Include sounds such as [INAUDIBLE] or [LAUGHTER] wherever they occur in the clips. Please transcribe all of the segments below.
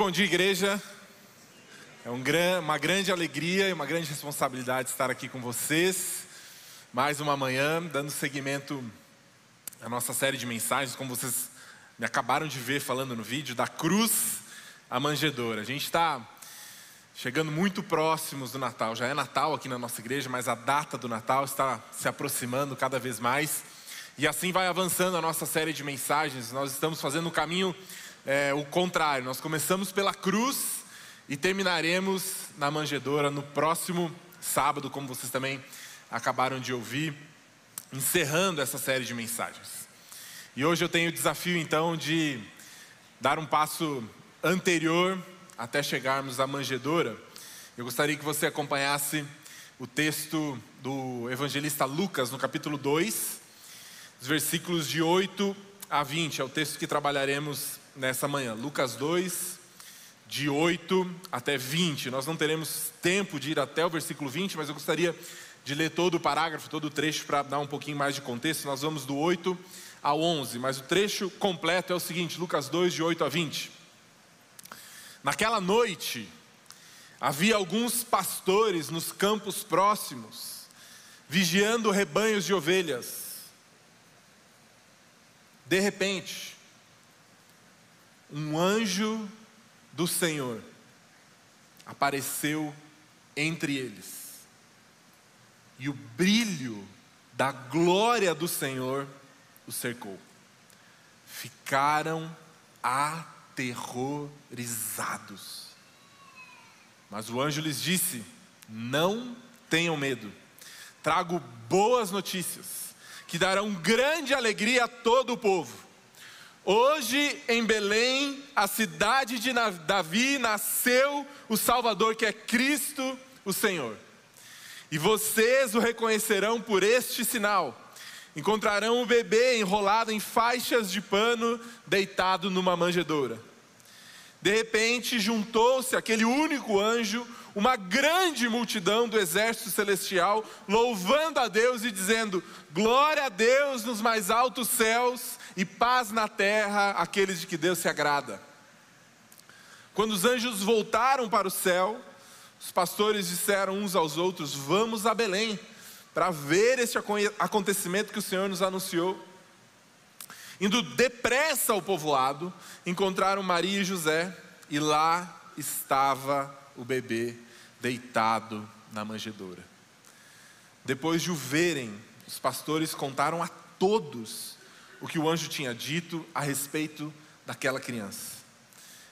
bom dia, igreja. É um gran, uma grande alegria e uma grande responsabilidade estar aqui com vocês. Mais uma manhã, dando seguimento à nossa série de mensagens, como vocês me acabaram de ver falando no vídeo, da cruz à manjedoura. A gente está chegando muito próximos do Natal. Já é Natal aqui na nossa igreja, mas a data do Natal está se aproximando cada vez mais. E assim vai avançando a nossa série de mensagens. Nós estamos fazendo o caminho é, o contrário. Nós começamos pela cruz e terminaremos na manjedoura no próximo sábado, como vocês também acabaram de ouvir, encerrando essa série de mensagens. E hoje eu tenho o desafio então de dar um passo anterior até chegarmos à manjedoura. Eu gostaria que você acompanhasse o texto do evangelista Lucas no capítulo 2, os versículos de 8 a 20, é o texto que trabalharemos nessa manhã. Lucas 2, de 8 até 20. Nós não teremos tempo de ir até o versículo 20, mas eu gostaria de ler todo o parágrafo, todo o trecho para dar um pouquinho mais de contexto. Nós vamos do 8 ao 11, mas o trecho completo é o seguinte: Lucas 2, de 8 a 20. Naquela noite, havia alguns pastores nos campos próximos, vigiando rebanhos de ovelhas. De repente, um anjo do Senhor apareceu entre eles. E o brilho da glória do Senhor o cercou. Ficaram aterrorizados. Mas o anjo lhes disse: Não tenham medo. Trago boas notícias que darão grande alegria a todo o povo. Hoje em Belém, a cidade de Davi, nasceu o Salvador que é Cristo, o Senhor. E vocês o reconhecerão por este sinal: encontrarão o bebê enrolado em faixas de pano, deitado numa manjedoura. De repente, juntou-se aquele único anjo, uma grande multidão do exército celestial, louvando a Deus e dizendo: Glória a Deus nos mais altos céus e paz na terra aqueles de que Deus se agrada. Quando os anjos voltaram para o céu, os pastores disseram uns aos outros: Vamos a Belém para ver este acontecimento que o Senhor nos anunciou. Indo depressa ao povoado, encontraram Maria e José, e lá estava o bebê deitado na manjedoura. Depois de o verem, os pastores contaram a todos o que o anjo tinha dito a respeito daquela criança.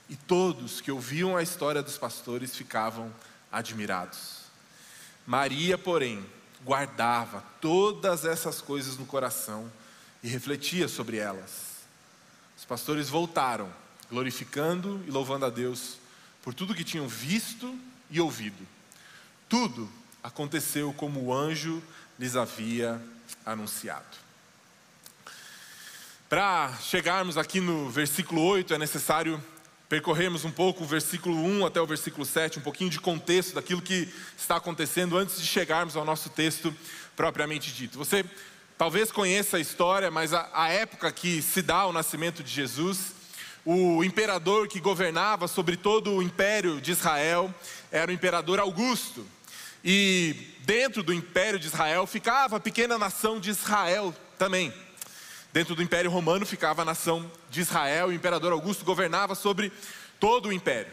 E todos que ouviam a história dos pastores ficavam admirados. Maria, porém, guardava todas essas coisas no coração e refletia sobre elas. Os pastores voltaram, glorificando e louvando a Deus por tudo que tinham visto e ouvido. Tudo aconteceu como o anjo lhes havia anunciado. Para chegarmos aqui no versículo 8, é necessário percorrermos um pouco o versículo 1 até o versículo 7, um pouquinho de contexto daquilo que está acontecendo antes de chegarmos ao nosso texto propriamente dito. Você talvez conheça a história, mas a, a época que se dá o nascimento de Jesus, o imperador que governava sobre todo o império de Israel era o imperador Augusto. E dentro do império de Israel ficava a pequena nação de Israel também. Dentro do Império Romano ficava a nação de Israel, o imperador Augusto governava sobre todo o império.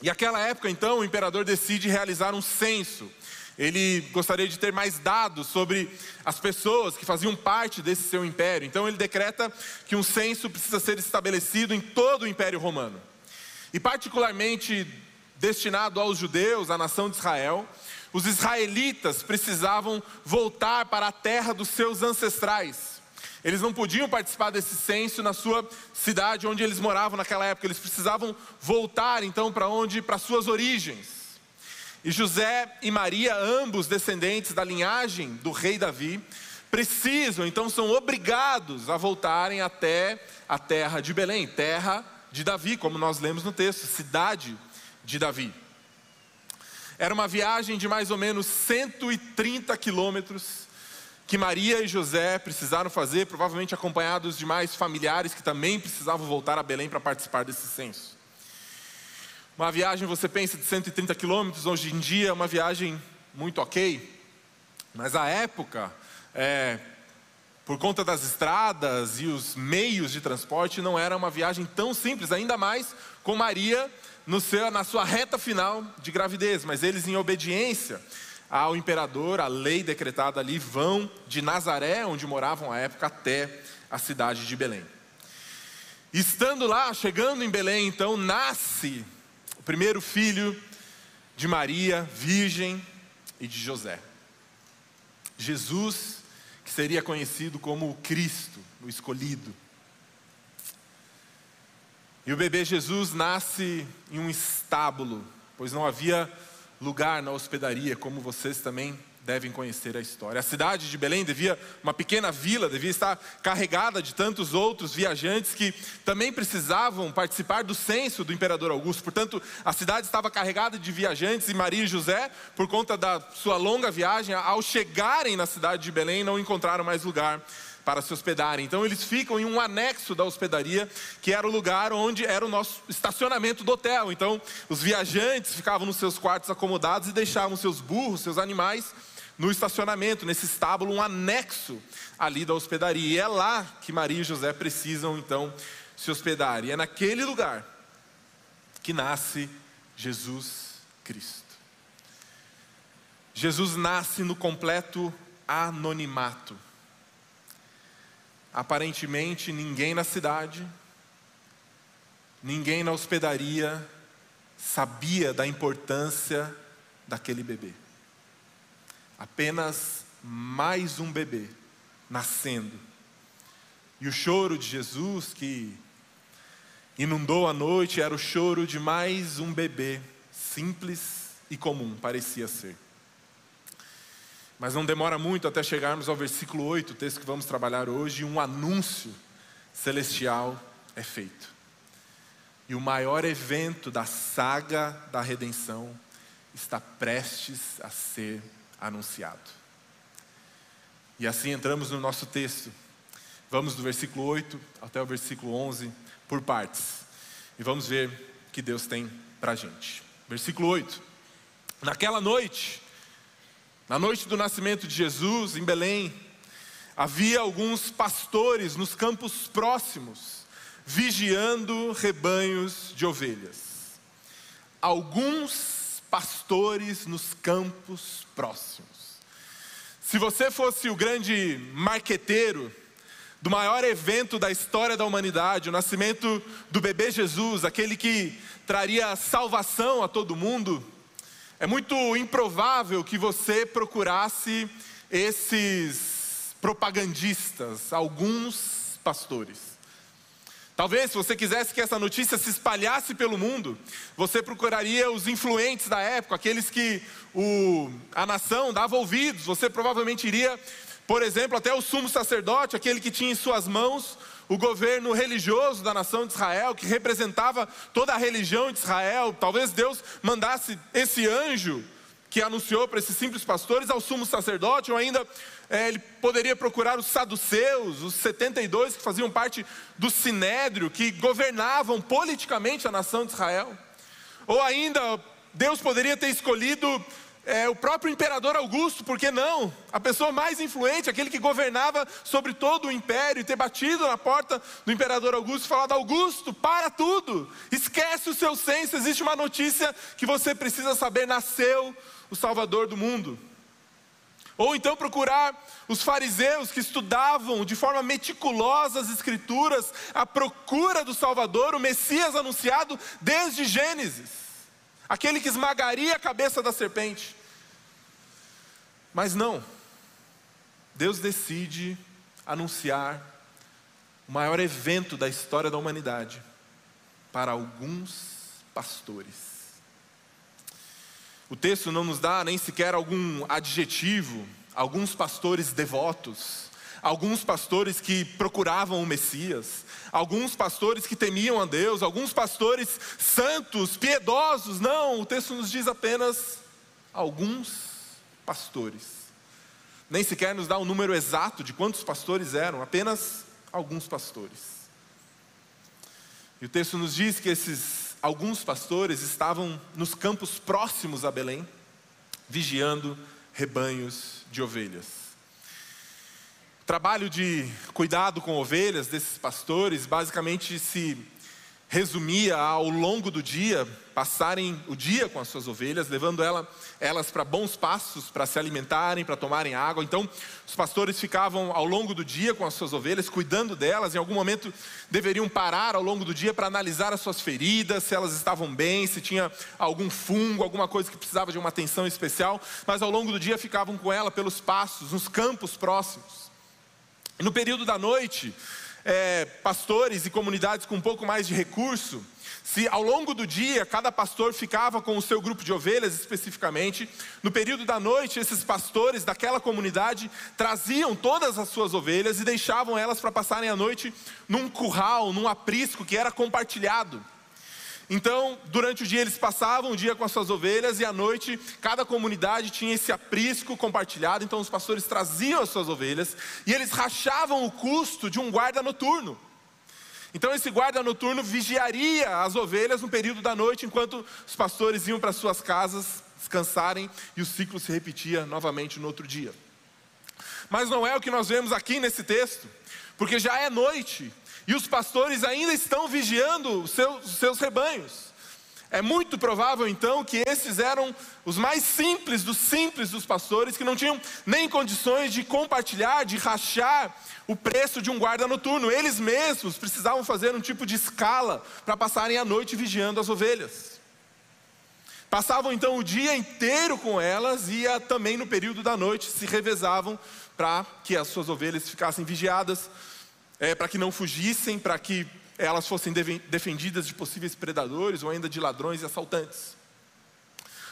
E aquela época, então, o imperador decide realizar um censo. Ele gostaria de ter mais dados sobre as pessoas que faziam parte desse seu império. Então, ele decreta que um censo precisa ser estabelecido em todo o Império Romano. E, particularmente destinado aos judeus, à nação de Israel, os israelitas precisavam voltar para a terra dos seus ancestrais. Eles não podiam participar desse censo na sua cidade onde eles moravam naquela época. Eles precisavam voltar então para onde? Para suas origens. E José e Maria, ambos descendentes da linhagem do rei Davi, precisam, então são obrigados a voltarem até a terra de Belém, terra de Davi, como nós lemos no texto, cidade de Davi. Era uma viagem de mais ou menos 130 quilômetros que Maria e José precisaram fazer, provavelmente acompanhados de mais familiares que também precisavam voltar a Belém para participar desse censo. Uma viagem, você pensa, de 130 quilômetros, hoje em dia é uma viagem muito ok, mas a época, é, por conta das estradas e os meios de transporte, não era uma viagem tão simples, ainda mais com Maria no seu, na sua reta final de gravidez. Mas eles, em obediência ao imperador, a lei decretada ali, vão de Nazaré, onde moravam à época, até a cidade de Belém. Estando lá, chegando em Belém, então, nasce primeiro filho de Maria, virgem, e de José. Jesus, que seria conhecido como o Cristo, o escolhido. E o bebê Jesus nasce em um estábulo, pois não havia lugar na hospedaria, como vocês também devem conhecer a história. A cidade de Belém devia, uma pequena vila, devia estar carregada de tantos outros viajantes que também precisavam participar do censo do imperador Augusto. Portanto, a cidade estava carregada de viajantes e Maria e José, por conta da sua longa viagem, ao chegarem na cidade de Belém, não encontraram mais lugar para se hospedarem. Então eles ficam em um anexo da hospedaria, que era o lugar onde era o nosso estacionamento do hotel. Então os viajantes ficavam nos seus quartos acomodados e deixavam seus burros, seus animais no estacionamento, nesse estábulo, um anexo ali da hospedaria. E é lá que Maria e José precisam então se hospedar. E é naquele lugar que nasce Jesus Cristo. Jesus nasce no completo anonimato. Aparentemente, ninguém na cidade, ninguém na hospedaria sabia da importância daquele bebê apenas mais um bebê nascendo. E o choro de Jesus que inundou a noite era o choro de mais um bebê, simples e comum, parecia ser. Mas não demora muito até chegarmos ao versículo 8, o texto que vamos trabalhar hoje, um anúncio celestial é feito. E o maior evento da saga da redenção está prestes a ser anunciado. E assim entramos no nosso texto. Vamos do versículo 8 até o versículo 11, por partes. E vamos ver o que Deus tem para a gente. Versículo 8. Naquela noite, na noite do nascimento de Jesus, em Belém, havia alguns pastores nos campos próximos, vigiando rebanhos de ovelhas. Alguns pastores nos campos próximos. Se você fosse o grande marqueteiro do maior evento da história da humanidade, o nascimento do bebê Jesus, aquele que traria salvação a todo mundo, é muito improvável que você procurasse esses propagandistas, alguns pastores. Talvez, se você quisesse que essa notícia se espalhasse pelo mundo, você procuraria os influentes da época, aqueles que o, a nação dava ouvidos. Você provavelmente iria, por exemplo, até o sumo sacerdote, aquele que tinha em suas mãos o governo religioso da nação de Israel, que representava toda a religião de Israel. Talvez Deus mandasse esse anjo que anunciou para esses simples pastores ao sumo sacerdote, ou ainda é, ele poderia procurar os saduceus, os 72 que faziam parte do sinédrio, que governavam politicamente a nação de Israel. Ou ainda, Deus poderia ter escolhido é, o próprio imperador Augusto, por que não? A pessoa mais influente, aquele que governava sobre todo o império, e ter batido na porta do imperador Augusto e falado: Augusto, para tudo, esquece o seu senso, existe uma notícia que você precisa saber: nasceu o Salvador do mundo. Ou então procurar os fariseus que estudavam de forma meticulosa as Escrituras, à procura do Salvador, o Messias anunciado desde Gênesis, aquele que esmagaria a cabeça da serpente. Mas não, Deus decide anunciar o maior evento da história da humanidade para alguns pastores. O texto não nos dá nem sequer algum adjetivo, alguns pastores devotos, alguns pastores que procuravam o Messias, alguns pastores que temiam a Deus, alguns pastores santos, piedosos. Não, o texto nos diz apenas alguns pastores. Nem sequer nos dá o um número exato de quantos pastores eram, apenas alguns pastores. E o texto nos diz que esses alguns pastores estavam nos campos próximos a Belém, vigiando rebanhos de ovelhas. Trabalho de cuidado com ovelhas desses pastores basicamente se resumia ao longo do dia passarem o dia com as suas ovelhas, levando ela, elas para bons pastos para se alimentarem, para tomarem água. Então, os pastores ficavam ao longo do dia com as suas ovelhas, cuidando delas. Em algum momento deveriam parar ao longo do dia para analisar as suas feridas, se elas estavam bem, se tinha algum fungo, alguma coisa que precisava de uma atenção especial. Mas ao longo do dia ficavam com ela pelos pastos, nos campos próximos. E no período da noite, é, pastores e comunidades com um pouco mais de recurso, se ao longo do dia cada pastor ficava com o seu grupo de ovelhas especificamente, no período da noite esses pastores daquela comunidade traziam todas as suas ovelhas e deixavam elas para passarem a noite num curral, num aprisco que era compartilhado. Então, durante o dia eles passavam o dia com as suas ovelhas e à noite cada comunidade tinha esse aprisco compartilhado. Então, os pastores traziam as suas ovelhas e eles rachavam o custo de um guarda noturno. Então, esse guarda noturno vigiaria as ovelhas no período da noite, enquanto os pastores iam para suas casas descansarem e o ciclo se repetia novamente no outro dia. Mas não é o que nós vemos aqui nesse texto, porque já é noite e os pastores ainda estão vigiando os seus, seus rebanhos. É muito provável então que esses eram os mais simples dos simples dos pastores, que não tinham nem condições de compartilhar, de rachar o preço de um guarda noturno. Eles mesmos precisavam fazer um tipo de escala para passarem a noite vigiando as ovelhas. Passavam então o dia inteiro com elas e também no período da noite se revezavam para que as suas ovelhas ficassem vigiadas é, para que não fugissem, para que elas fossem defendidas de possíveis predadores ou ainda de ladrões e assaltantes.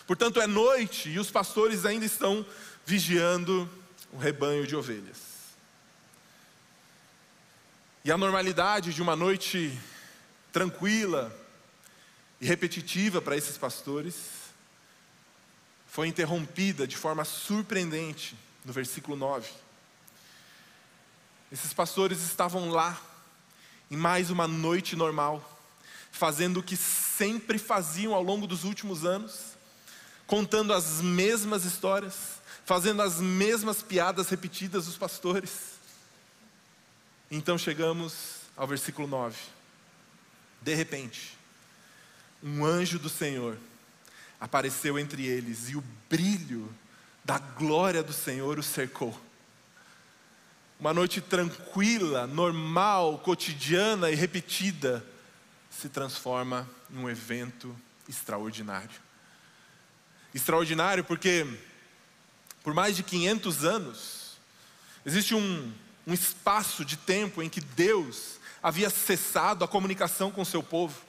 Portanto, é noite e os pastores ainda estão vigiando o rebanho de ovelhas. E a normalidade de uma noite tranquila e repetitiva para esses pastores foi interrompida de forma surpreendente no versículo 9. Esses pastores estavam lá, em mais uma noite normal, fazendo o que sempre faziam ao longo dos últimos anos, contando as mesmas histórias, fazendo as mesmas piadas repetidas dos pastores. Então chegamos ao versículo 9. De repente, um anjo do Senhor apareceu entre eles e o brilho da glória do Senhor o cercou. Uma noite tranquila, normal, cotidiana e repetida se transforma num evento extraordinário. Extraordinário porque, por mais de 500 anos, existe um, um espaço de tempo em que Deus havia cessado a comunicação com seu povo.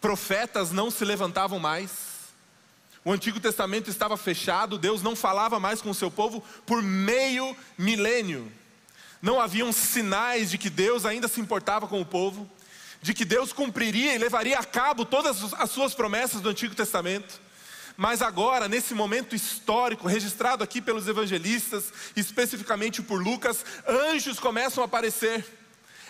Profetas não se levantavam mais, o Antigo Testamento estava fechado, Deus não falava mais com o seu povo por meio milênio. Não haviam sinais de que Deus ainda se importava com o povo, de que Deus cumpriria e levaria a cabo todas as suas promessas do Antigo Testamento. Mas agora, nesse momento histórico, registrado aqui pelos evangelistas, especificamente por Lucas, anjos começam a aparecer.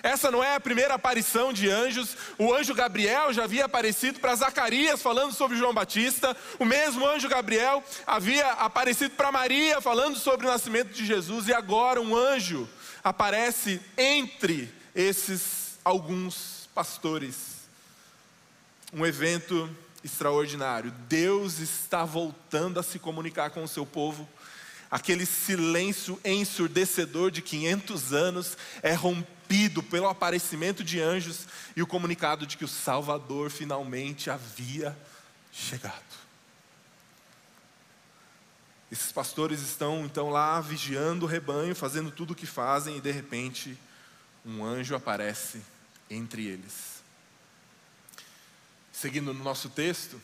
Essa não é a primeira aparição de anjos. O anjo Gabriel já havia aparecido para Zacarias falando sobre João Batista. O mesmo anjo Gabriel havia aparecido para Maria falando sobre o nascimento de Jesus. E agora um anjo aparece entre esses alguns pastores. Um evento extraordinário. Deus está voltando a se comunicar com o seu povo. Aquele silêncio ensurdecedor de 500 anos é rompido rompido pelo aparecimento de anjos e o comunicado de que o Salvador finalmente havia chegado. Esses pastores estão então lá vigiando o rebanho, fazendo tudo o que fazem, e de repente um anjo aparece entre eles. Seguindo no nosso texto,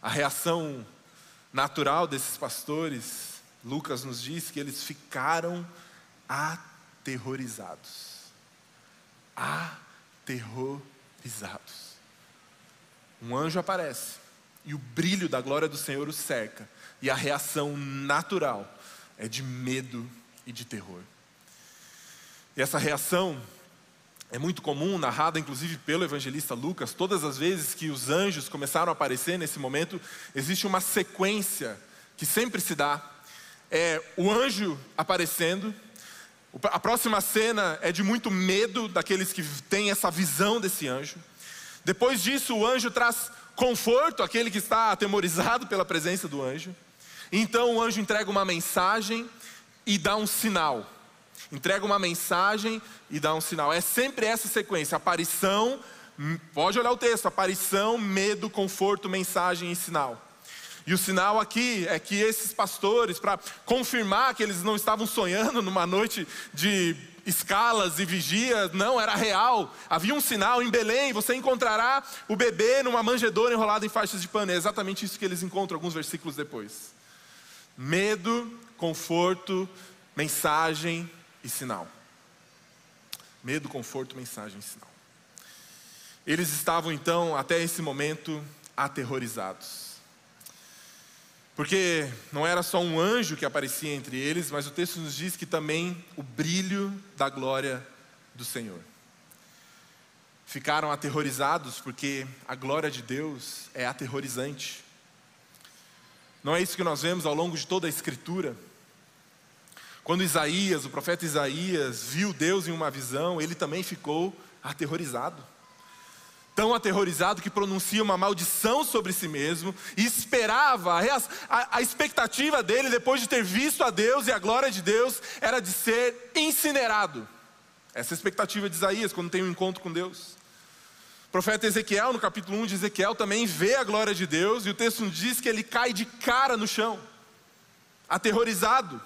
a reação natural desses pastores, Lucas nos diz que eles ficaram aterrorizados aterrorizados. Um anjo aparece e o brilho da glória do Senhor os cerca, e a reação natural é de medo e de terror. E essa reação é muito comum, narrada inclusive pelo evangelista Lucas, todas as vezes que os anjos começaram a aparecer nesse momento, existe uma sequência que sempre se dá. É o anjo aparecendo, a próxima cena é de muito medo daqueles que têm essa visão desse anjo. Depois disso, o anjo traz conforto àquele que está atemorizado pela presença do anjo. Então o anjo entrega uma mensagem e dá um sinal entrega uma mensagem e dá um sinal. É sempre essa sequência: aparição, hum, pode olhar o texto, aparição, medo, conforto, mensagem e sinal. E o sinal aqui é que esses pastores, para confirmar que eles não estavam sonhando numa noite de escalas e vigias, não, era real. Havia um sinal em Belém, você encontrará o bebê numa manjedoura enrolado em faixas de pano. É exatamente isso que eles encontram alguns versículos depois. Medo, conforto, mensagem e sinal. Medo, conforto, mensagem e sinal. Eles estavam então, até esse momento, aterrorizados. Porque não era só um anjo que aparecia entre eles, mas o texto nos diz que também o brilho da glória do Senhor. Ficaram aterrorizados porque a glória de Deus é aterrorizante. Não é isso que nós vemos ao longo de toda a Escritura. Quando Isaías, o profeta Isaías, viu Deus em uma visão, ele também ficou aterrorizado. Tão aterrorizado que pronuncia uma maldição sobre si mesmo e esperava, a, a, expectativa dele, depois de ter visto a Deus e a glória de Deus, era de ser incinerado. Essa é a expectativa de Isaías quando tem um encontro com Deus. O profeta Ezequiel, no capítulo 1 de Ezequiel, também vê a glória de Deus e o texto diz que ele cai de cara no chão, aterrorizado.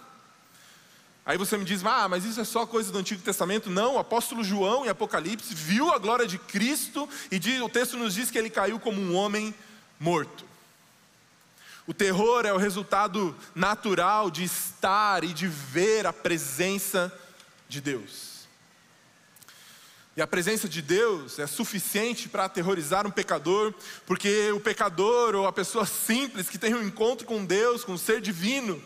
Aí você me diz, ah, mas isso é só coisa do Antigo Testamento? Não, o apóstolo João em Apocalipse viu a glória de Cristo e diz, o texto nos diz que ele caiu como um homem morto. O terror é o resultado natural de estar e de ver a presença de Deus. E a presença de Deus é suficiente para aterrorizar um pecador, porque o pecador ou a pessoa simples que tem um encontro com Deus, com o ser divino,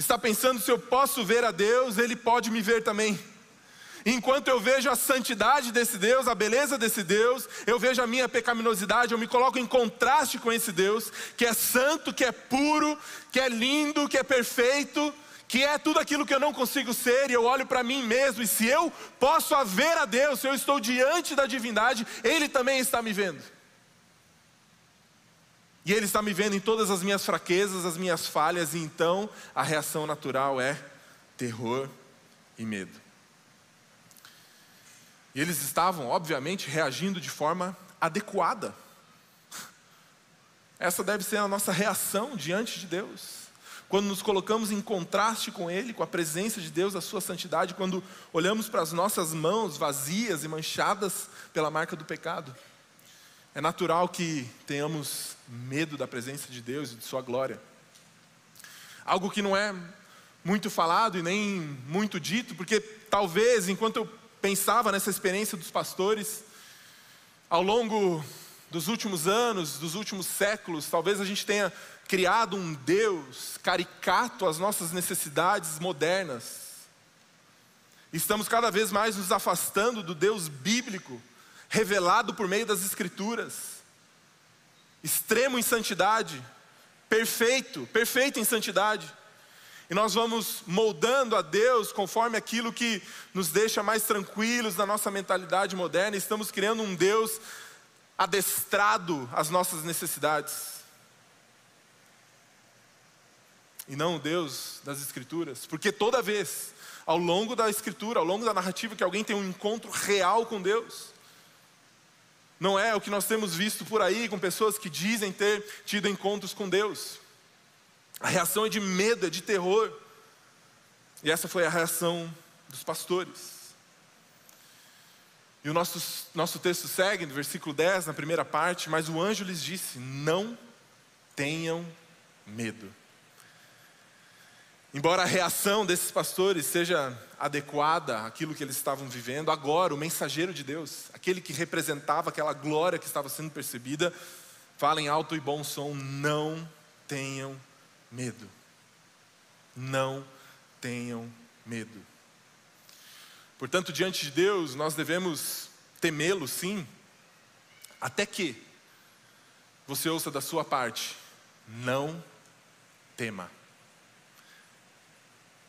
está pensando se eu posso ver a Deus, Ele pode me ver também. Enquanto eu vejo a santidade desse Deus, a beleza desse Deus, eu vejo a minha pecaminosidade, eu me coloco em contraste com esse Deus, que é santo, que é puro, que é lindo, que é perfeito, que é tudo aquilo que eu não consigo ser, e eu olho para mim mesmo, e se eu posso ver a Deus, se eu estou diante da divindade, Ele também está me vendo. E Ele está me vendo em todas as minhas fraquezas, as minhas falhas, e então a reação natural é terror e medo. E eles estavam, obviamente, reagindo de forma adequada. [LAUGHS] Essa deve ser a nossa reação diante de Deus. Quando nos colocamos em contraste com Ele, com a presença de Deus, a Sua santidade, quando olhamos para as nossas mãos vazias e manchadas pela marca do pecado. É natural que tenhamos medo da presença de Deus e de Sua glória. Algo que não é muito falado e nem muito dito, porque talvez enquanto eu pensava nessa experiência dos pastores, ao longo dos últimos anos, dos últimos séculos, talvez a gente tenha criado um Deus caricato às nossas necessidades modernas. Estamos cada vez mais nos afastando do Deus bíblico revelado por meio das Escrituras. Extremo em santidade, perfeito, perfeito em santidade. E nós vamos moldando a Deus conforme aquilo que nos deixa mais tranquilos na nossa mentalidade moderna. Estamos criando um Deus adestrado às nossas necessidades. E não o Deus das Escrituras. Porque toda vez, ao longo da Escritura, ao longo da narrativa, que alguém tem um encontro real com Deus, não é o que nós temos visto por aí com pessoas que dizem ter tido encontros com Deus. A reação é de medo, é de terror. E essa foi a reação dos pastores. E o nosso, nosso texto segue no versículo 10, na primeira parte, mas o anjo lhes disse: Não tenham medo. Embora a reação desses pastores seja adequada àquilo que eles estavam vivendo, agora o mensageiro de Deus, aquele que representava aquela glória que estava sendo percebida, fala em alto e bom som: não tenham medo. Não tenham medo. Portanto, diante de Deus, nós devemos temê-lo, sim, até que você ouça da sua parte: não tema.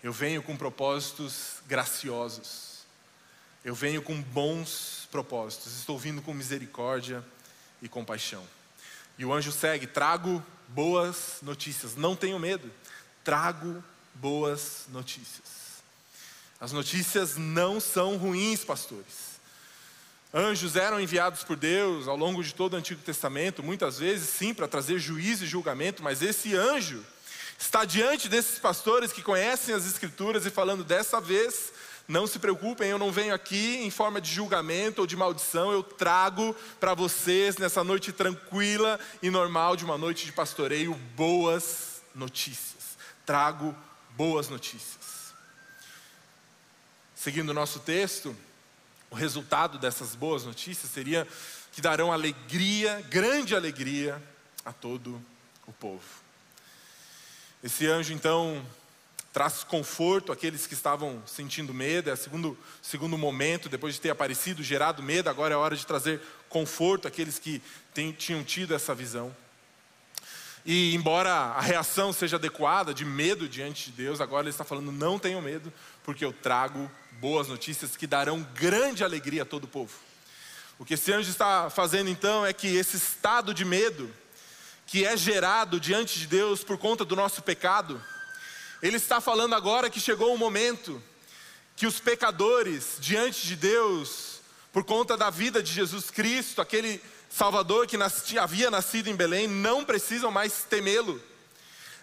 Eu venho com propósitos graciosos, eu venho com bons propósitos, estou vindo com misericórdia e compaixão. E o anjo segue: trago boas notícias, não tenho medo, trago boas notícias. As notícias não são ruins, pastores. Anjos eram enviados por Deus ao longo de todo o Antigo Testamento, muitas vezes sim, para trazer juízo e julgamento, mas esse anjo está diante desses pastores que conhecem as Escrituras e falando: dessa vez, não se preocupem, eu não venho aqui em forma de julgamento ou de maldição, eu trago para vocês, nessa noite tranquila e normal de uma noite de pastoreio, boas notícias. Trago boas notícias. Seguindo o nosso texto, o resultado dessas boas notícias seria que darão alegria, grande alegria, a todo o povo. Esse anjo então traz conforto àqueles que estavam sentindo medo, é o segundo, segundo momento, depois de ter aparecido, gerado medo, agora é hora de trazer conforto àqueles que tem, tinham tido essa visão. E embora a reação seja adequada, de medo diante de Deus, agora ele está falando: não tenham medo, porque eu trago boas notícias que darão grande alegria a todo o povo. O que esse anjo está fazendo então é que esse estado de medo, que é gerado diante de Deus por conta do nosso pecado, ele está falando agora que chegou o momento que os pecadores diante de Deus, por conta da vida de Jesus Cristo, aquele Salvador que havia nascido em Belém, não precisam mais temê-lo.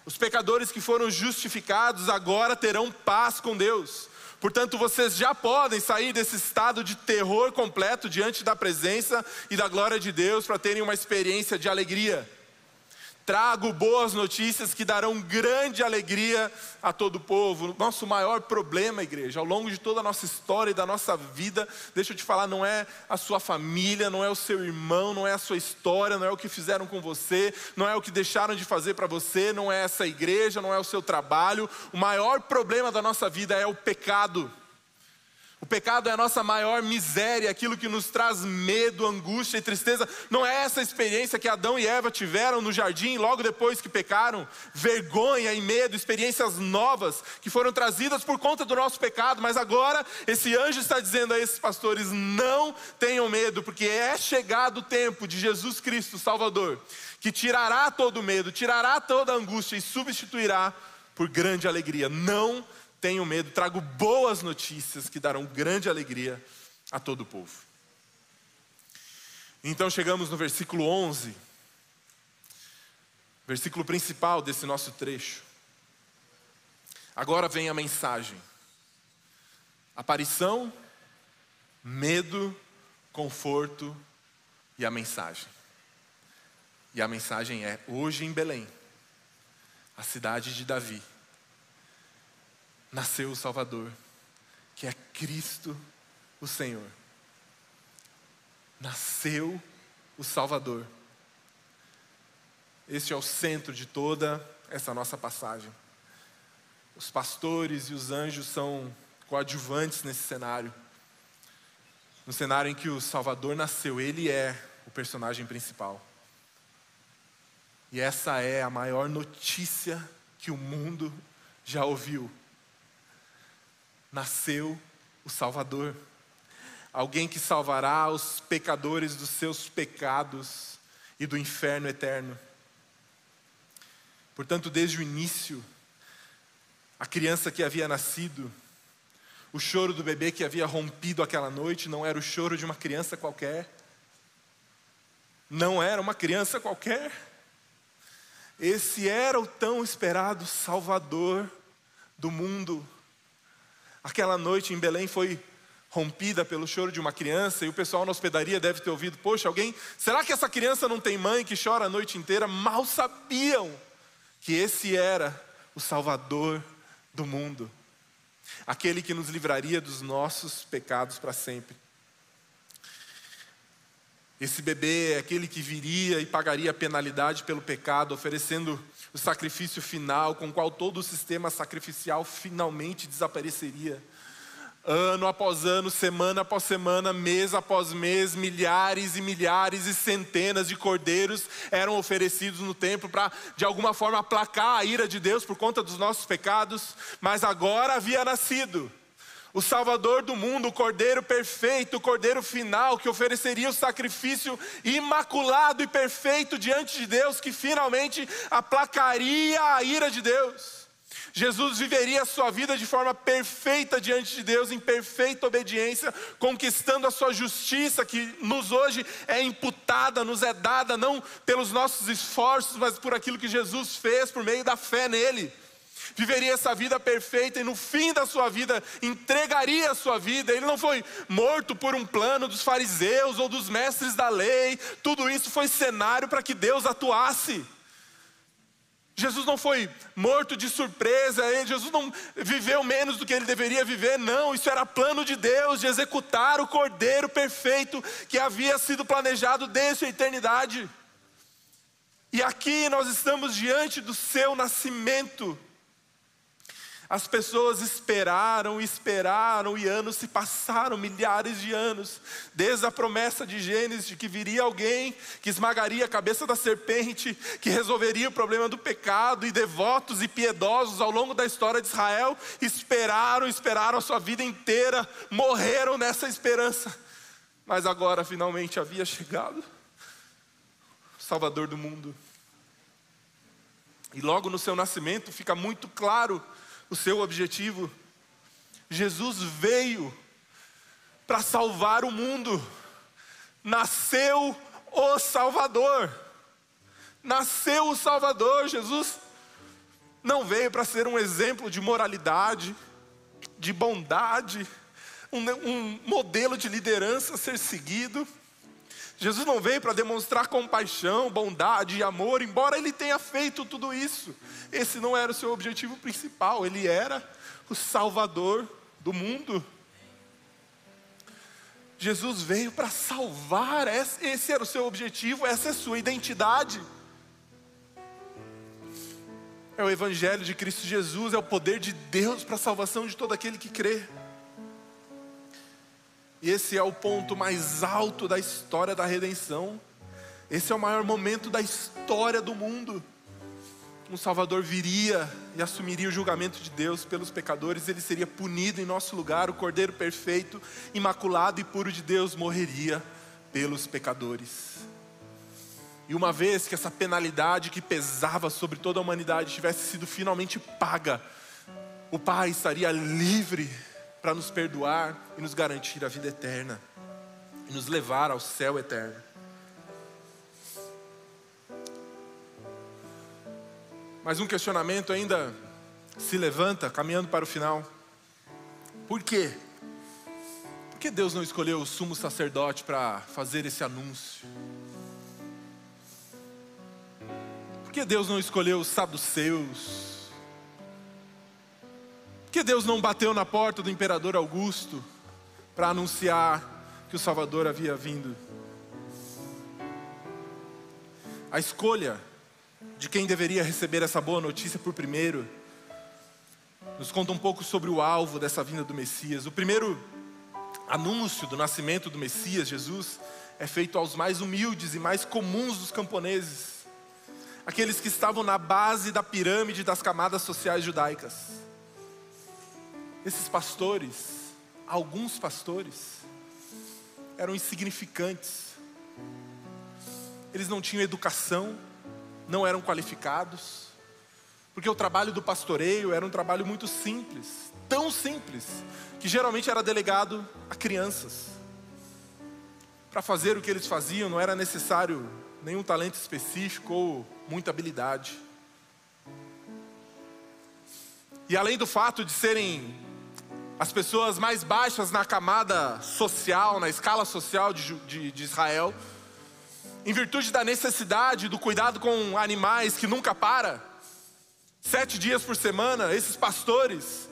Os pecadores que foram justificados agora terão paz com Deus. Portanto, vocês já podem sair desse estado de terror completo diante da presença e da glória de Deus para terem uma experiência de alegria. Trago boas notícias que darão grande alegria a todo o povo. Nosso maior problema, igreja, ao longo de toda a nossa história e da nossa vida, deixa eu te falar, não é a sua família, não é o seu irmão, não é a sua história, não é o que fizeram com você, não é o que deixaram de fazer para você, não é essa igreja, não é o seu trabalho. O maior problema da nossa vida é o pecado. O pecado é a nossa maior miséria, aquilo que nos traz medo, angústia e tristeza. Não é essa experiência que Adão e Eva tiveram no jardim logo depois que pecaram? Vergonha e medo, experiências novas que foram trazidas por conta do nosso pecado. Mas agora esse anjo está dizendo a esses pastores: não tenham medo, porque é chegado o tempo de Jesus Cristo, Salvador, que tirará todo medo, tirará toda angústia e substituirá por grande alegria. Não tenham medo, trago boas notícias que darão grande alegria a todo o povo. Então chegamos no versículo 11, versículo principal desse nosso trecho. Agora vem a mensagem: aparição, medo, conforto e a mensagem. E a mensagem é: hoje em Belém, a cidade de Davi nasceu o Salvador, que é Cristo o Senhor. Nasceu o Salvador. Este é o centro de toda essa nossa passagem. Os pastores e os anjos são coadjuvantes nesse cenário. No cenário em que o Salvador nasceu, ele é o personagem principal. E essa é a maior notícia que o mundo já ouviu nasceu o Salvador, alguém que salvará os pecadores dos seus pecados e do inferno eterno. Portanto, desde o início, a criança que havia nascido, o choro do bebê que havia rompido aquela noite não era o choro de uma criança qualquer. Não era uma criança qualquer. Esse era o tão esperado Salvador do mundo. Aquela noite em Belém foi rompida pelo choro de uma criança e o pessoal na hospedaria deve ter ouvido: Poxa, alguém, será que essa criança não tem mãe que chora a noite inteira? Mal sabiam que esse era o Salvador do mundo, aquele que nos livraria dos nossos pecados para sempre. Esse bebê é aquele que viria e pagaria a penalidade pelo pecado, oferecendo o sacrifício final com o qual todo o sistema sacrificial finalmente desapareceria. Ano após ano, semana após semana, mês após mês, milhares e milhares e centenas de cordeiros eram oferecidos no templo para, de alguma forma, aplacar a ira de Deus por conta dos nossos pecados, mas agora havia nascido o Salvador do mundo, o Cordeiro perfeito, o Cordeiro final, que ofereceria o sacrifício imaculado e perfeito diante de Deus, que finalmente aplacaria a ira de Deus. Jesus viveria a sua vida de forma perfeita diante de Deus, em perfeita obediência, conquistando a sua justiça, que nos hoje é imputada, nos é dada, não pelos nossos esforços, mas por aquilo que Jesus fez por meio da fé nele. Viveria essa vida perfeita e no fim da sua vida entregaria a sua vida. Ele não foi morto por um plano dos fariseus ou dos mestres da lei, tudo isso foi cenário para que Deus atuasse. Jesus não foi morto de surpresa, Jesus não viveu menos do que ele deveria viver, não, isso era plano de Deus de executar o cordeiro perfeito que havia sido planejado desde a eternidade. E aqui nós estamos diante do seu nascimento. As pessoas esperaram, esperaram, e anos se passaram, milhares de anos, desde a promessa de Gênesis de que viria alguém que esmagaria a cabeça da serpente, que resolveria o problema do pecado, e devotos e piedosos ao longo da história de Israel esperaram, esperaram a sua vida inteira, morreram nessa esperança, mas agora finalmente havia chegado o Salvador do mundo. E logo no seu nascimento fica muito claro o seu objetivo. Jesus veio para salvar o mundo. Nasceu o Salvador. Nasceu o Salvador. Jesus não veio para ser um exemplo de moralidade, de bondade, um, um modelo de liderança a ser seguido. Jesus não veio para demonstrar compaixão, bondade e amor, embora ele tenha feito tudo isso. Esse não era o seu objetivo principal, ele era o Salvador do mundo. Jesus veio para salvar, esse era o seu objetivo, essa é a sua identidade. É o Evangelho de Cristo Jesus, é o poder de Deus para a salvação de todo aquele que crê. E esse é o ponto mais alto da história da redenção. Esse é o maior momento da história do mundo. Um Salvador viria e assumiria o julgamento de Deus pelos pecadores, ele seria punido em nosso lugar, o Cordeiro perfeito, imaculado e puro de Deus morreria pelos pecadores. E uma vez que essa penalidade que pesava sobre toda a humanidade tivesse sido finalmente paga, o Pai estaria livre para nos perdoar e nos garantir a vida eterna e nos levar ao céu eterno. Mas um questionamento ainda se levanta, caminhando para o final. Por quê? Por que Deus não escolheu o sumo sacerdote para fazer esse anúncio? Por que Deus não escolheu os saduceus? Que Deus não bateu na porta do imperador Augusto para anunciar que o Salvador havia vindo? A escolha de quem deveria receber essa boa notícia por primeiro nos conta um pouco sobre o alvo dessa vinda do Messias. O primeiro anúncio do nascimento do Messias, Jesus, é feito aos mais humildes e mais comuns dos camponeses, aqueles que estavam na base da pirâmide das camadas sociais judaicas. Esses pastores, alguns pastores, eram insignificantes. Eles não tinham educação, não eram qualificados, porque o trabalho do pastoreio era um trabalho muito simples, tão simples, que geralmente era delegado a crianças. Para fazer o que eles faziam não era necessário nenhum talento específico ou muita habilidade. E além do fato de serem as pessoas mais baixas na camada social, na escala social de, de, de Israel, em virtude da necessidade do cuidado com animais que nunca para, sete dias por semana, esses pastores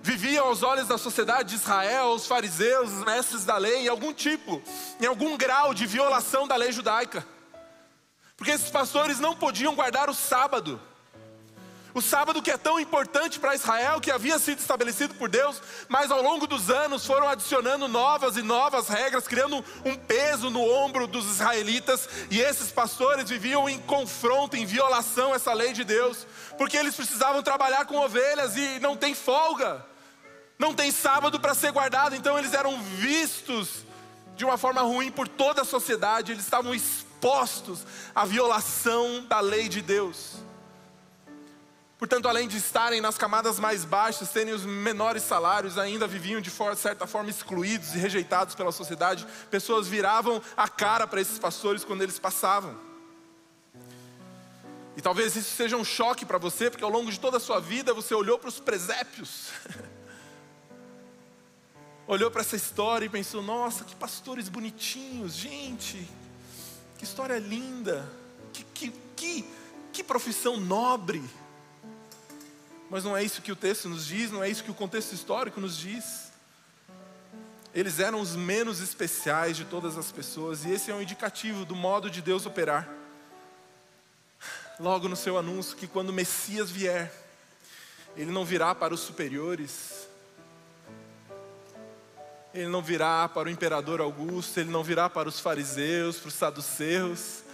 viviam aos olhos da sociedade de Israel, os fariseus, os mestres da lei, em algum tipo, em algum grau de violação da lei judaica, porque esses pastores não podiam guardar o sábado, O sábado que é tão importante para Israel, que havia sido estabelecido por Deus, mas ao longo dos anos foram adicionando novas e novas regras, criando um peso no ombro dos israelitas, e esses pastores viviam em confronto, em violação a essa lei de Deus, porque eles precisavam trabalhar com ovelhas e não tem folga, não tem sábado para ser guardado, então eles eram vistos de uma forma ruim por toda a sociedade, eles estavam expostos à violação da lei de Deus. Portanto, além de estarem nas camadas mais baixas, terem os menores salários, ainda viviam de certa forma excluídos e rejeitados pela sociedade. Pessoas viravam a cara para esses pastores quando eles passavam. E talvez isso seja um choque para você, porque ao longo de toda a sua vida você olhou para os presépios, [LAUGHS] olhou para essa história e pensou: nossa, que pastores bonitinhos, gente, que história linda, que, que, que, que profissão nobre. Mas não é isso que o texto nos diz, não é isso que o contexto histórico nos diz. Eles eram os menos especiais de todas as pessoas, e esse é um indicativo do modo de Deus operar. Logo no seu anúncio, que quando o Messias vier, ele não virá para os superiores, ele não virá para o imperador Augusto, ele não virá para os fariseus, para os saduceus.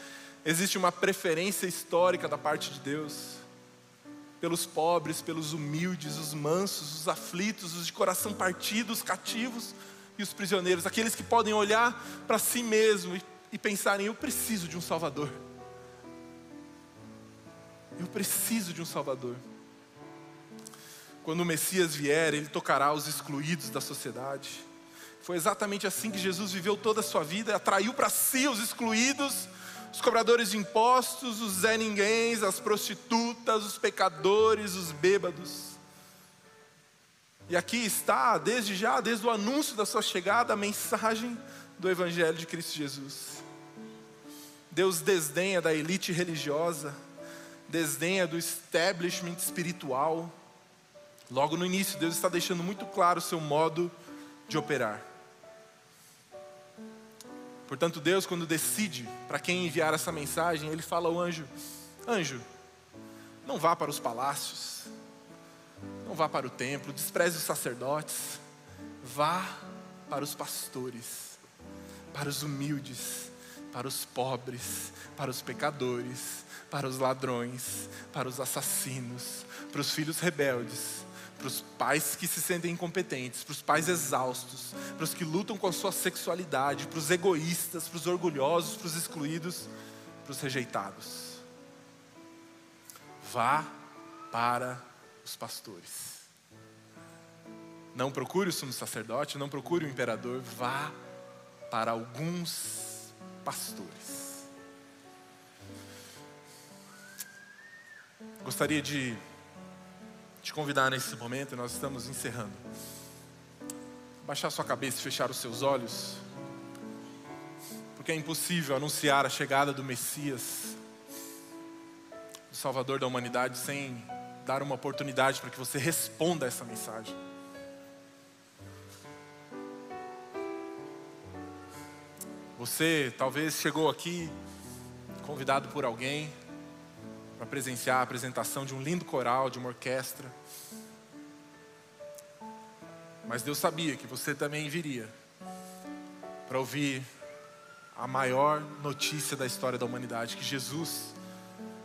Existe uma preferência histórica da parte de Deus pelos pobres, pelos humildes, os mansos, os aflitos, os de coração partido, os cativos e os prisioneiros, aqueles que podem olhar para si mesmo e, e pensarem: eu preciso de um Salvador. Eu preciso de um Salvador. Quando o Messias vier, ele tocará os excluídos da sociedade. Foi exatamente assim que Jesus viveu toda a sua vida, atraiu para si os excluídos os cobradores de impostos, os Zé Ninguéms, as prostitutas, os pecadores, os bêbados. E aqui está, desde já, desde o anúncio da sua chegada, a mensagem do Evangelho de Cristo Jesus. Deus desdenha da elite religiosa, desdenha do establishment espiritual. Logo no início, Deus está deixando muito claro o seu modo de operar. Portanto, Deus, quando decide para quem enviar essa mensagem, Ele fala ao anjo: Anjo, não vá para os palácios, não vá para o templo, despreze os sacerdotes, vá para os pastores, para os humildes, para os pobres, para os pecadores, para os ladrões, para os assassinos, para os filhos rebeldes, para os pais que se sentem incompetentes, para os pais exaustos, para os que lutam com a sua sexualidade, para os egoístas, para os orgulhosos, para os excluídos, para os rejeitados. Vá para os pastores. Não procure o sumo sacerdote, não procure o imperador, vá para alguns pastores. Gostaria de te convidar nesse momento, nós estamos encerrando. Baixar sua cabeça e fechar os seus olhos, porque é impossível anunciar a chegada do Messias, do Salvador da humanidade, sem dar uma oportunidade para que você responda a essa mensagem. Você talvez chegou aqui convidado por alguém, para presenciar a apresentação de um lindo coral, de uma orquestra. Mas Deus sabia que você também viria para ouvir a maior notícia da história da humanidade: que Jesus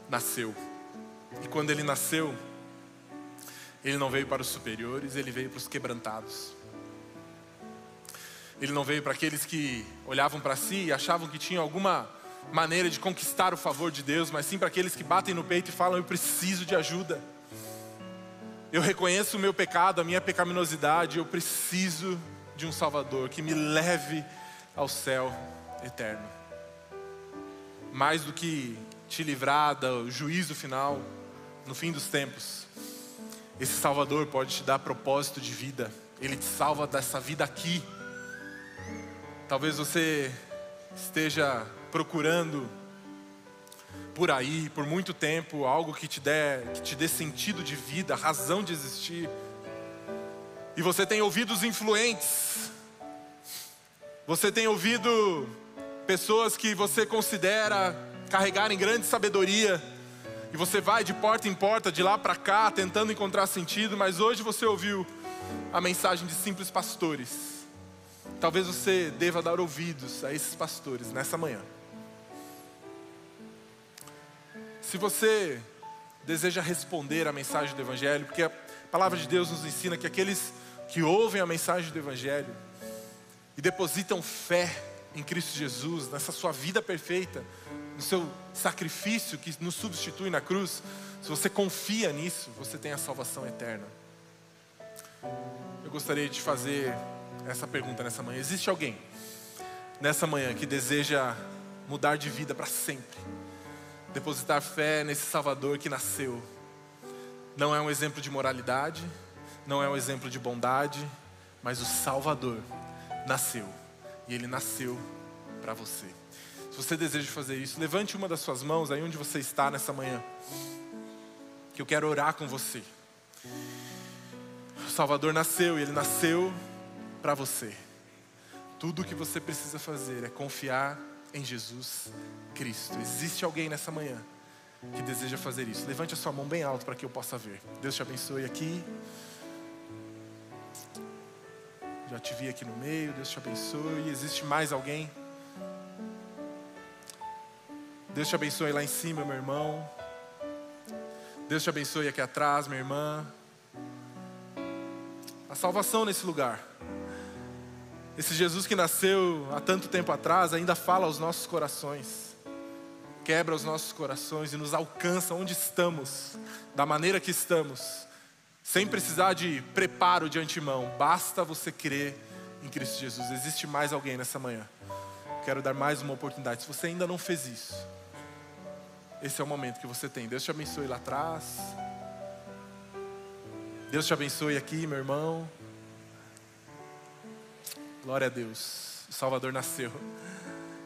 nasceu. E quando ele nasceu, ele não veio para os superiores, ele veio para os quebrantados. Ele não veio para aqueles que olhavam para si e achavam que tinham alguma maneira de conquistar o favor de Deus, mas sim para aqueles que batem no peito e falam: Eu preciso de ajuda. Eu reconheço o meu pecado, a minha pecaminosidade, eu preciso de um Salvador que me leve ao céu eterno. Mais do que te livrar do juízo final, no fim dos tempos, esse Salvador pode te dar propósito de vida, ele te salva dessa vida aqui. Talvez você esteja procurando por aí por muito tempo algo que te dê, que te dê sentido de vida, razão de existir. E você tem ouvidos influentes. Você tem ouvido pessoas que você considera carregarem grande sabedoria E você vai de porta em porta, de lá para cá, tentando encontrar sentido, mas hoje você ouviu a mensagem de simples pastores. Talvez você deva dar ouvidos a esses pastores nessa manhã. Se você deseja responder à mensagem do Evangelho, porque a palavra de Deus nos ensina que aqueles que ouvem a mensagem do Evangelho e depositam fé em Cristo Jesus, nessa sua vida perfeita, no seu sacrifício que nos substitui na cruz, se você confia nisso, você tem a salvação eterna. Eu gostaria de fazer essa pergunta nessa manhã: existe alguém nessa manhã que deseja mudar de vida para sempre? Depositar fé nesse Salvador que nasceu. Não é um exemplo de moralidade, não é um exemplo de bondade, mas o Salvador nasceu e ele nasceu para você. Se você deseja fazer isso, levante uma das suas mãos aí onde você está nessa manhã. Que eu quero orar com você. O Salvador nasceu e ele nasceu para você. Tudo o que você precisa fazer é confiar em Jesus Cristo. Existe alguém nessa manhã que deseja fazer isso? Levante a sua mão bem alto para que eu possa ver. Deus te abençoe aqui. Já te vi aqui no meio, Deus te abençoe. Existe mais alguém? Deus te abençoe lá em cima, meu irmão. Deus te abençoe aqui atrás, minha irmã. A salvação nesse lugar. Esse Jesus que nasceu há tanto tempo atrás ainda fala aos nossos corações, quebra os nossos corações e nos alcança onde estamos, da maneira que estamos sem precisar de preparo de antemão, basta você crer em Cristo Jesus. Existe mais alguém nessa manhã. Quero dar mais uma oportunidade. Se você ainda não fez isso, esse é o momento que você tem. Deus te abençoe lá atrás. Deus te abençoe aqui, meu irmão. Glória a Deus. O Salvador nasceu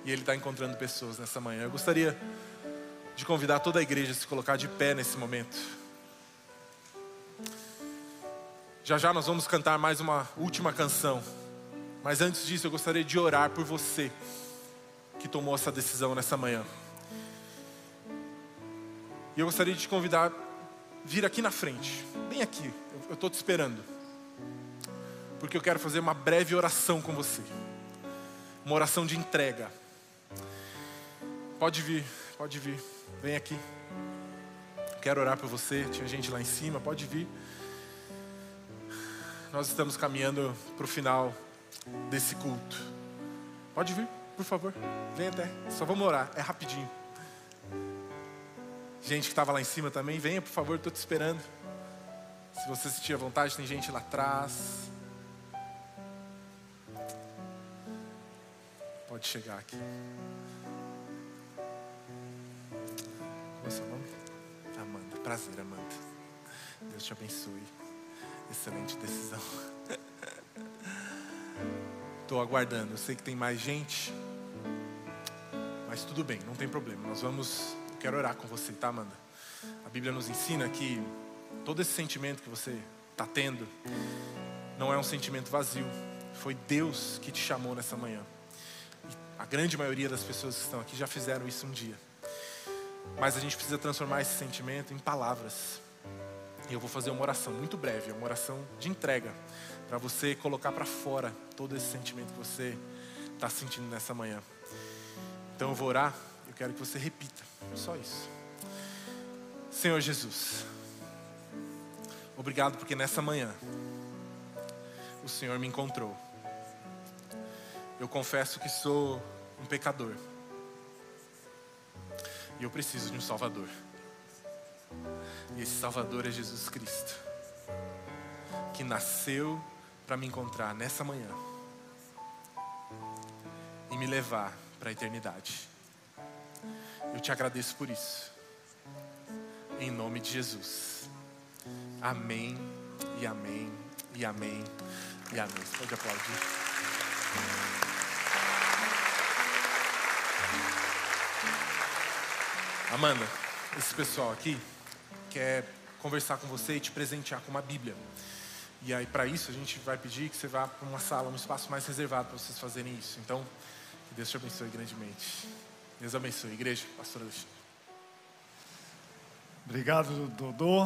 e Ele está encontrando pessoas nessa manhã. Eu gostaria de convidar toda a igreja a se colocar de pé nesse momento. Já já nós vamos cantar mais uma última canção. Mas antes disso, eu gostaria de orar por você que tomou essa decisão nessa manhã. E eu gostaria de te convidar a vir aqui na frente, bem aqui, eu estou te esperando, porque eu quero fazer uma breve oração com você, uma oração de entrega. Pode vir, pode vir, vem aqui. Quero orar por você, tinha gente lá em cima, pode vir nós estamos caminhando para o final desse culto. Pode vir, por favor. Vem até. Só vamos orar, é rapidinho. Gente que estava lá em cima também, venha, por favor, estou te esperando. Se você sentir à vontade, tem gente lá atrás. Pode chegar aqui. Qual é seu nome? Amanda. Prazer, Amanda. Deus te abençoe. Excelente decisão. [LAUGHS] Estou aguardando. Eu sei que tem mais gente. Mas tudo bem, não tem problema. Nós vamos. Eu quero orar com você, tá, Amanda? A Bíblia nos ensina que todo esse sentimento que você está tendo não é um sentimento vazio. Foi Deus que te chamou nessa manhã. A grande maioria das pessoas que estão aqui já fizeram isso um dia. Mas a gente precisa transformar esse sentimento em palavras. E eu vou fazer uma oração muito breve, uma oração de entrega, para você colocar para fora todo esse sentimento que você está sentindo nessa manhã. Então eu vou orar, eu quero que você repita, só isso. Senhor Jesus, obrigado porque nessa manhã o Senhor me encontrou. Eu confesso que sou um pecador e eu preciso de um Salvador. E esse Salvador é Jesus Cristo, que nasceu para me encontrar nessa manhã e me levar para a eternidade. Eu te agradeço por isso. Em nome de Jesus. Amém e amém e amém e amém. Você pode aplaudir. Amanda, esse pessoal aqui quer conversar com você e te presentear com uma Bíblia. E aí, para isso, a gente vai pedir que você vá para uma sala, um espaço mais reservado para vocês fazerem isso. Então, que Deus te abençoe grandemente. Deus abençoe, igreja, pastora Alexandre. Obrigado, Dodô.